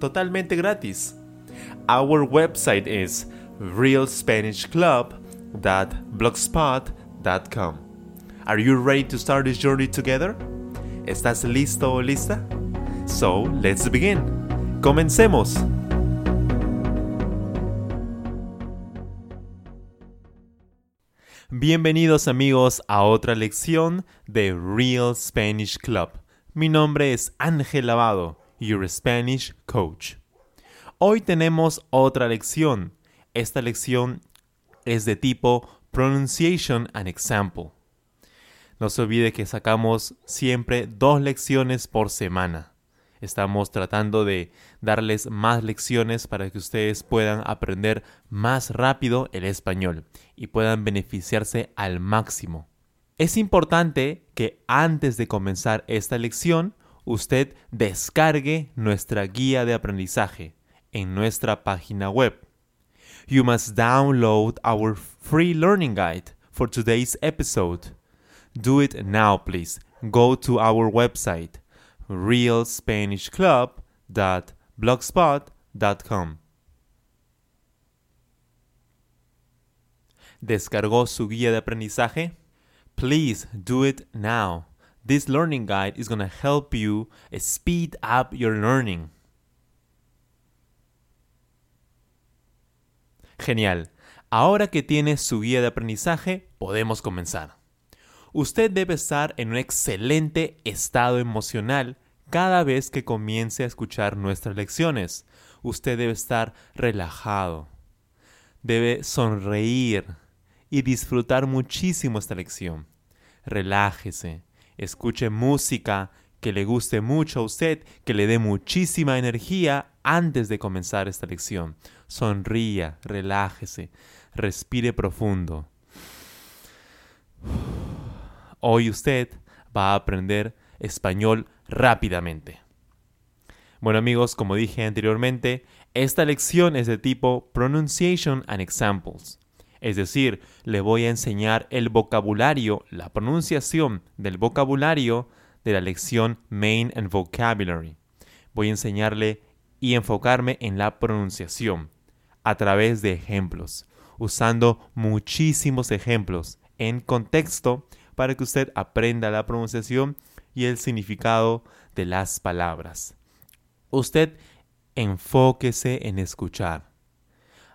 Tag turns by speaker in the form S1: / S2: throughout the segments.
S1: totalmente gratis. Our website is realspanishclub.blogspot.com. Are you ready to start this journey together? ¿Estás listo o lista? So, let's begin. Comencemos. Bienvenidos amigos a otra lección de Real Spanish Club. Mi nombre es Ángel Lavado, your Spanish coach. Hoy tenemos otra lección. Esta lección es de tipo Pronunciation and Example. No se olvide que sacamos siempre dos lecciones por semana. Estamos tratando de darles más lecciones para que ustedes puedan aprender más rápido el español y puedan beneficiarse al máximo. Es importante que antes de comenzar esta lección usted descargue nuestra guía de aprendizaje en nuestra página web. You must download our free learning guide for today's episode. Do it now, please. Go to our website realspanishclub.blogspot.com. ¿Descargó su guía de aprendizaje? Please do it now. This learning guide is going to help you speed up your learning. Genial. Ahora que tiene su guía de aprendizaje, podemos comenzar. Usted debe estar en un excelente estado emocional cada vez que comience a escuchar nuestras lecciones. Usted debe estar relajado. Debe sonreír y disfrutar muchísimo esta lección. Relájese, escuche música que le guste mucho a usted, que le dé muchísima energía antes de comenzar esta lección. Sonría, relájese, respire profundo. Hoy usted va a aprender español rápidamente. Bueno amigos, como dije anteriormente, esta lección es de tipo Pronunciation and Examples. Es decir, le voy a enseñar el vocabulario, la pronunciación del vocabulario de la lección Main and Vocabulary. Voy a enseñarle y enfocarme en la pronunciación a través de ejemplos, usando muchísimos ejemplos en contexto para que usted aprenda la pronunciación y el significado de las palabras. Usted enfóquese en escuchar.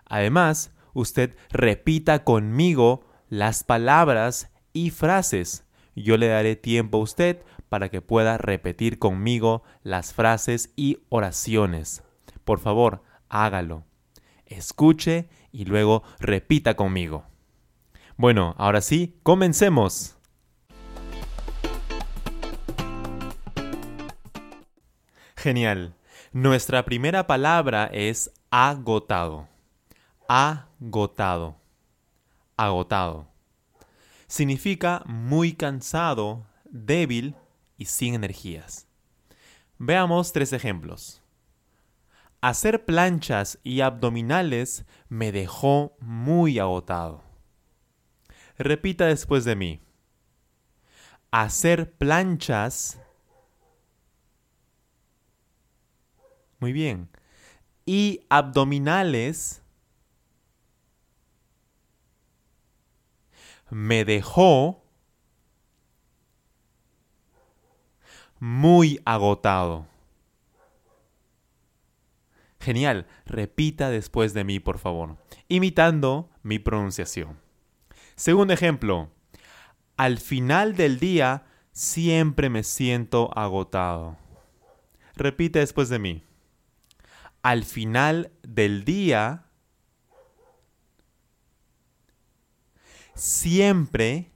S1: Además, usted repita conmigo las palabras y frases. Yo le daré tiempo a usted para que pueda repetir conmigo las frases y oraciones. Por favor, hágalo. Escuche y luego repita conmigo. Bueno, ahora sí, comencemos. Genial. Nuestra primera palabra es agotado. Agotado. Agotado. Significa muy cansado, débil y sin energías. Veamos tres ejemplos. Hacer planchas y abdominales me dejó muy agotado. Repita después de mí. Hacer planchas Muy bien. Y abdominales me dejó muy agotado. Genial, repita después de mí, por favor, imitando mi pronunciación. Segundo ejemplo, al final del día siempre me siento agotado. Repite después de mí al final del día, siempre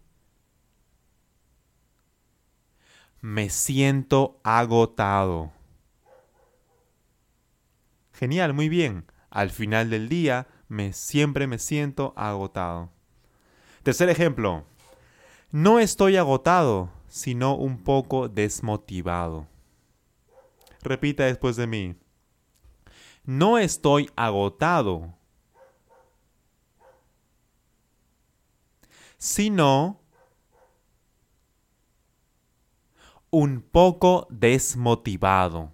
S1: me siento agotado. Genial, muy bien. Al final del día me siempre me siento agotado. Tercer ejemplo. No estoy agotado, sino un poco desmotivado. Repita después de mí. No estoy agotado, sino un poco desmotivado.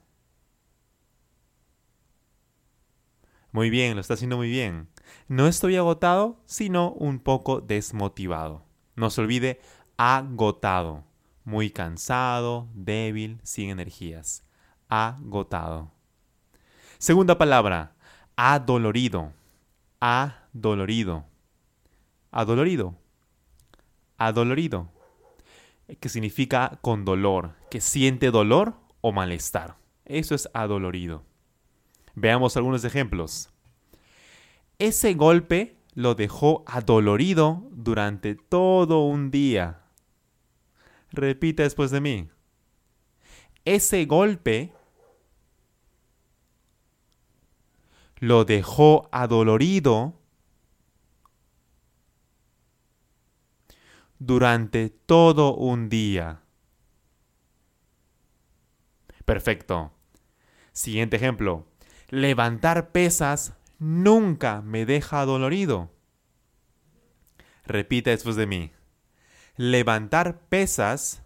S1: Muy bien, lo está haciendo muy bien. No estoy agotado, sino un poco desmotivado. No se olvide, agotado. Muy cansado, débil, sin energías. Agotado. Segunda palabra, adolorido. Adolorido. Adolorido. Adolorido. Que significa con dolor, que siente dolor o malestar. Eso es adolorido. Veamos algunos ejemplos. Ese golpe lo dejó adolorido durante todo un día. Repita después de mí. Ese golpe lo dejó adolorido durante todo un día. Perfecto. Siguiente ejemplo. Levantar pesas nunca me deja dolorido. Repita después de mí. Levantar pesas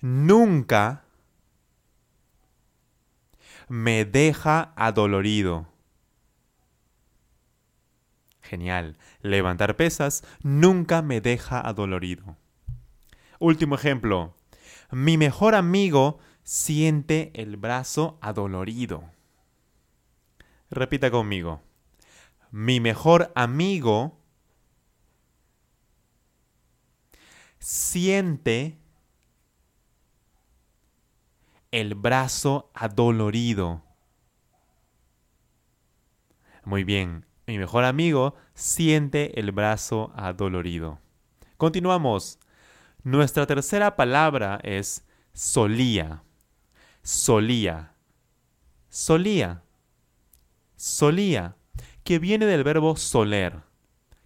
S1: nunca me deja adolorido. Genial. Levantar pesas nunca me deja adolorido. Último ejemplo. Mi mejor amigo siente el brazo adolorido. Repita conmigo. Mi mejor amigo siente el brazo adolorido. Muy bien, mi mejor amigo siente el brazo adolorido. Continuamos. Nuestra tercera palabra es solía solía, solía, solía, que viene del verbo soler,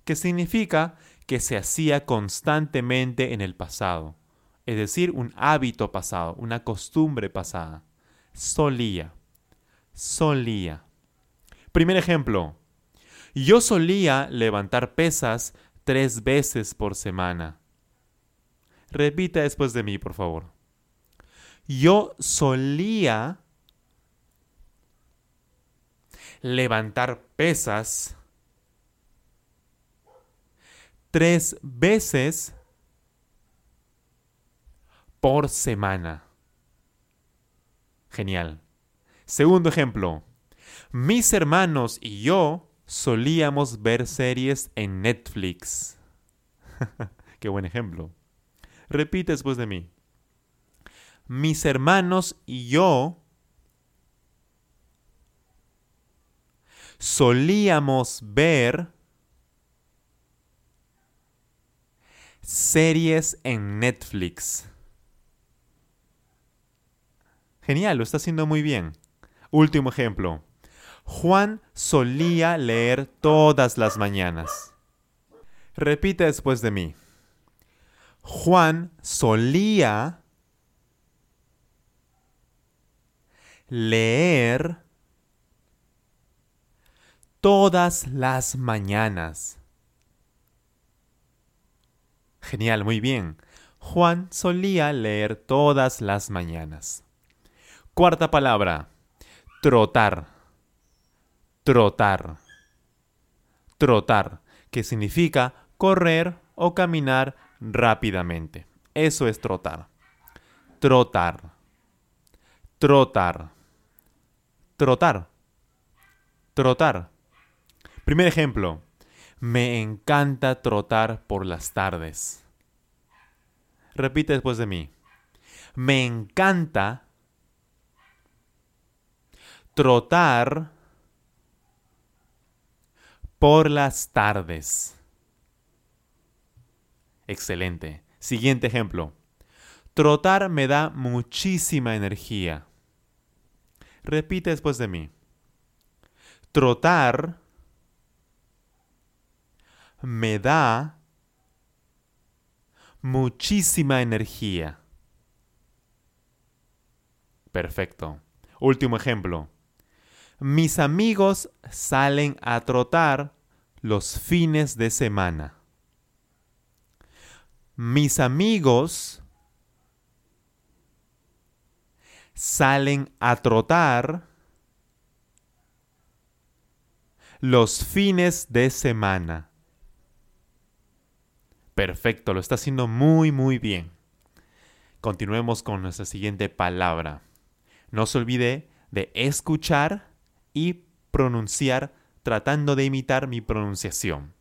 S1: que significa que se hacía constantemente en el pasado, es decir, un hábito pasado, una costumbre pasada. Solía, solía. Primer ejemplo, yo solía levantar pesas tres veces por semana. Repita después de mí, por favor yo solía levantar pesas tres veces por semana. Genial. Segundo ejemplo. Mis hermanos y yo solíamos ver series en Netflix. Qué buen ejemplo. Repite después de mí mis hermanos y yo solíamos ver series en Netflix. Genial, lo está haciendo muy bien. Último ejemplo. Juan solía leer todas las mañanas. Repite después de mí. Juan solía leer todas las mañanas. Genial, muy bien. Juan solía leer todas las mañanas. Cuarta palabra. Trotar. Trotar. Trotar, que significa correr o caminar rápidamente. Eso es trotar. Trotar. Trotar. Trotar. Trotar. Primer ejemplo. Me encanta trotar por las tardes. Repite después de mí. Me encanta trotar por las tardes. Excelente. Siguiente ejemplo. Trotar me da muchísima energía. Repite después de mí. Trotar me da muchísima energía. Perfecto. Último ejemplo. Mis amigos salen a trotar los fines de semana. Mis amigos salen a trotar los fines de semana. Perfecto, lo está haciendo muy muy bien. Continuemos con nuestra siguiente palabra. No se olvide de escuchar y pronunciar tratando de imitar mi pronunciación.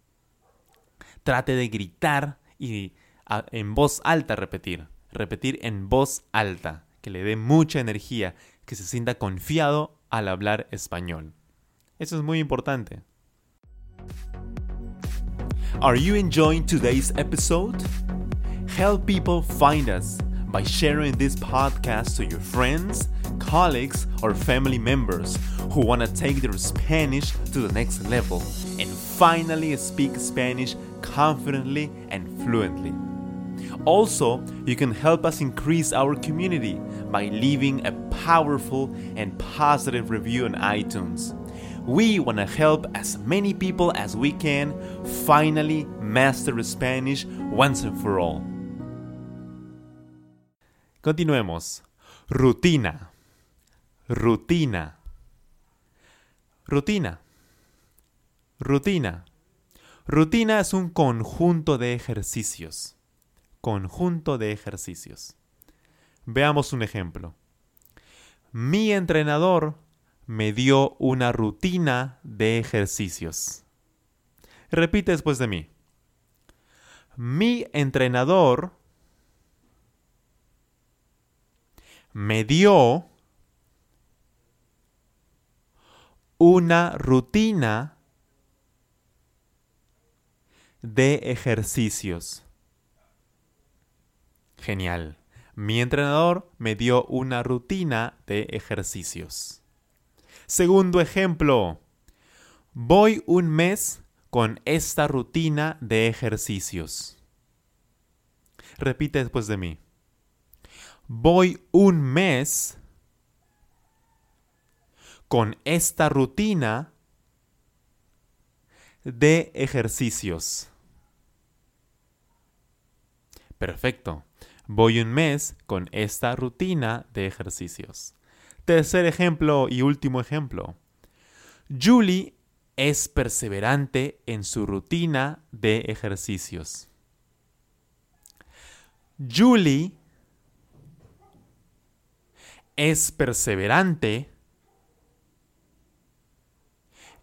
S1: Trate de gritar y en voz alta repetir. Repetir en voz alta, que le dé mucha energía, que se sienta confiado al hablar español. Eso es muy importante. Are you enjoying today's episode? Help people find us by sharing this podcast to your friends, colleagues, or family members who want to take their Spanish to the next level and finally speak Spanish confidently and fluently. Also, you can help us increase our community by leaving a powerful and positive review on iTunes. We want to help as many people as we can finally master Spanish once and for all. Continuemos. Rutina. Rutina. Rutina. Rutina. Rutina es un conjunto de ejercicios. Conjunto de ejercicios. Veamos un ejemplo. Mi entrenador me dio una rutina de ejercicios. Repite después de mí. Mi entrenador me dio una rutina de ejercicios. Genial. Mi entrenador me dio una rutina de ejercicios. Segundo ejemplo, voy un mes con esta rutina de ejercicios. Repite después de mí. Voy un mes con esta rutina de ejercicios. Perfecto. Voy un mes con esta rutina de ejercicios. Tercer ejemplo y último ejemplo. Julie es perseverante en su rutina de ejercicios. Julie es perseverante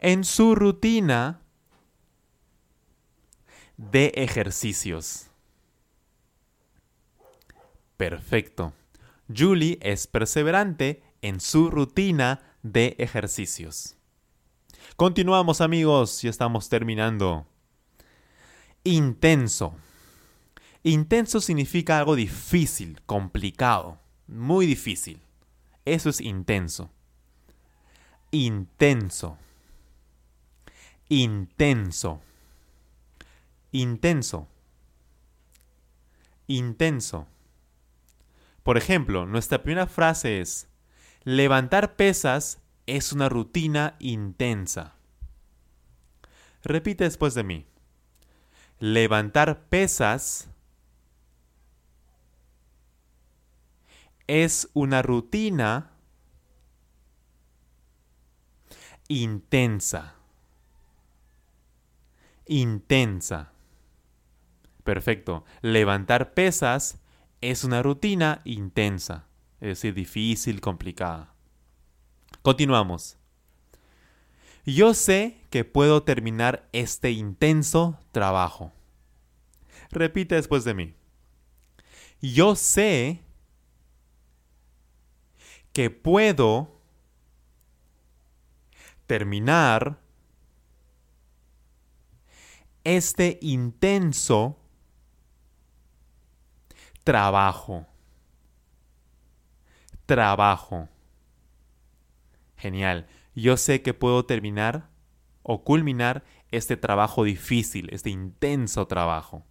S1: en su rutina de ejercicios. Perfecto. Julie es perseverante en su rutina de ejercicios. Continuamos amigos, ya estamos terminando. Intenso. Intenso significa algo difícil, complicado, muy difícil. Eso es intenso. Intenso. Intenso. Intenso. Intenso. Por ejemplo, nuestra primera frase es, Levantar pesas es una rutina intensa. Repite después de mí. Levantar pesas es una rutina intensa. Intensa. Perfecto. Levantar pesas es una rutina intensa es decir, difícil, complicada. Continuamos. Yo sé que puedo terminar este intenso trabajo. Repite después de mí. Yo sé que puedo terminar este intenso trabajo trabajo. Genial. Yo sé que puedo terminar o culminar este trabajo difícil, este intenso trabajo.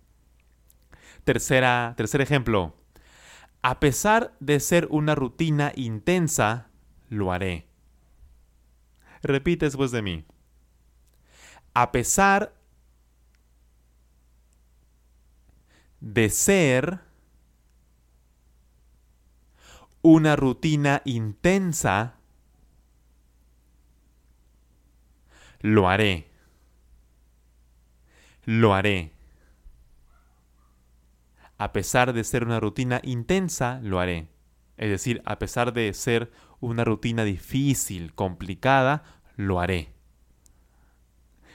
S1: Tercera, tercer ejemplo. A pesar de ser una rutina intensa, lo haré. Repite después de mí. A pesar de ser una rutina intensa, lo haré. Lo haré. A pesar de ser una rutina intensa, lo haré. Es decir, a pesar de ser una rutina difícil, complicada, lo haré.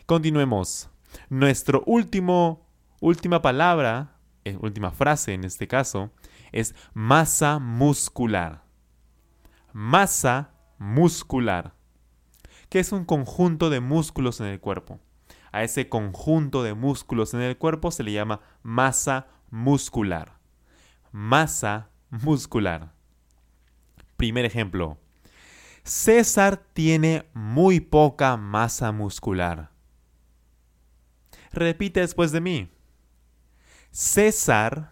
S1: Continuemos. Nuestro último, última palabra, última frase en este caso, es masa muscular. Masa muscular, que es un conjunto de músculos en el cuerpo. A ese conjunto de músculos en el cuerpo se le llama masa muscular. Masa muscular. Primer ejemplo. César tiene muy poca masa muscular. Repite después de mí. César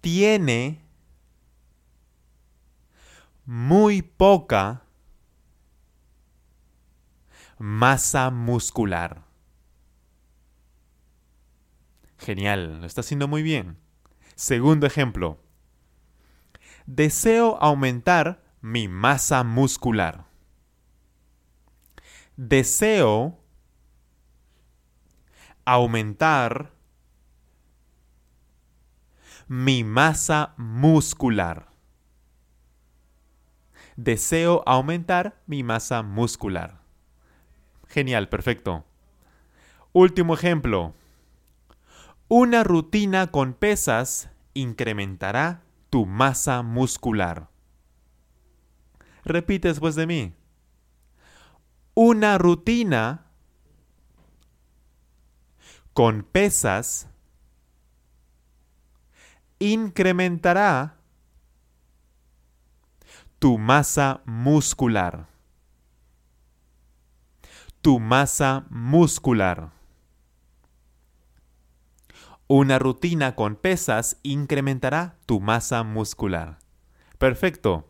S1: tiene muy poca masa muscular. Genial, lo está haciendo muy bien. Segundo ejemplo. Deseo aumentar mi masa muscular. Deseo aumentar mi masa muscular. Deseo aumentar mi masa muscular. Genial, perfecto. Último ejemplo. Una rutina con pesas incrementará tu masa muscular. Repite después de mí. Una rutina con pesas incrementará tu masa muscular. Tu masa muscular. Una rutina con pesas incrementará tu masa muscular. Perfecto.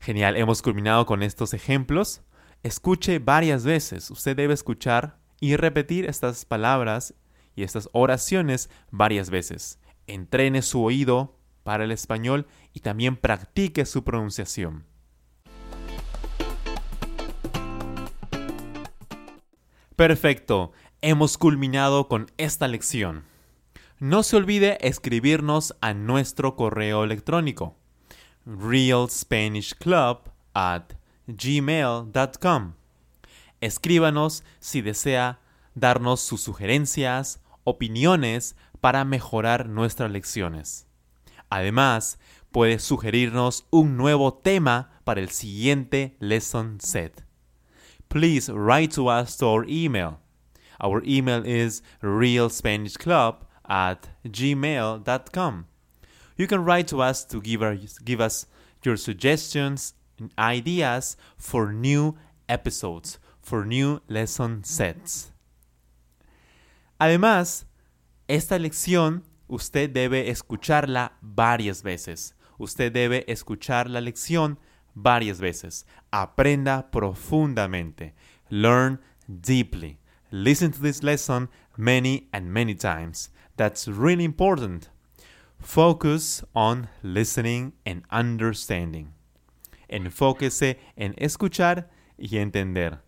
S1: Genial, hemos culminado con estos ejemplos. Escuche varias veces. Usted debe escuchar y repetir estas palabras y estas oraciones varias veces. Entrene su oído para el español y también practique su pronunciación. Perfecto, hemos culminado con esta lección. No se olvide escribirnos a nuestro correo electrónico realspanishclub at gmail.com. Escríbanos si desea darnos sus sugerencias, opiniones para mejorar nuestras lecciones. Además, puede sugerirnos un nuevo tema para el siguiente lesson set. Please write to us our email. Our email is realspanishclub at gmail.com. You can write to us to give, our, give us your suggestions and ideas for new episodes, for new lesson sets. Además, esta lección usted debe escucharla varias veces. Usted debe escuchar la lección varias veces. Aprenda profundamente. Learn deeply. Listen to this lesson many and many times. That's really important. Focus on listening and understanding. Enfóquese en escuchar y entender.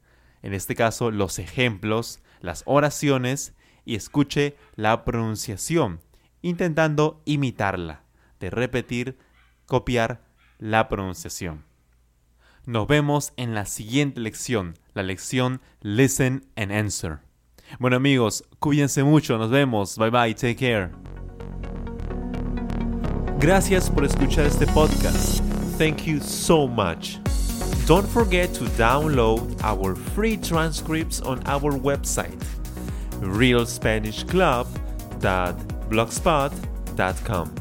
S1: En este caso, los ejemplos, las oraciones y escuche la pronunciación, intentando imitarla, de repetir, copiar la pronunciación. Nos vemos en la siguiente lección, la lección Listen and Answer. Bueno amigos, cuídense mucho, nos vemos, bye bye, take care. Gracias por escuchar este podcast. Thank you so much. Don't forget to download our free transcripts on our website, realspanishclub.blogspot.com.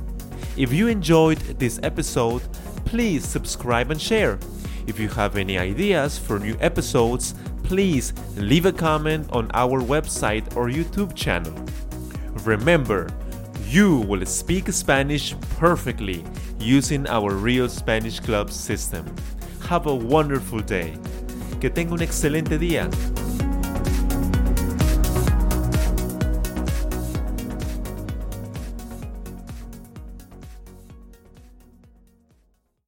S1: If you enjoyed this episode, please subscribe and share. If you have any ideas for new episodes, please leave a comment on our website or YouTube channel. Remember, you will speak Spanish perfectly using our Real Spanish Club system. Have a wonderful day. Que tenga un excelente día.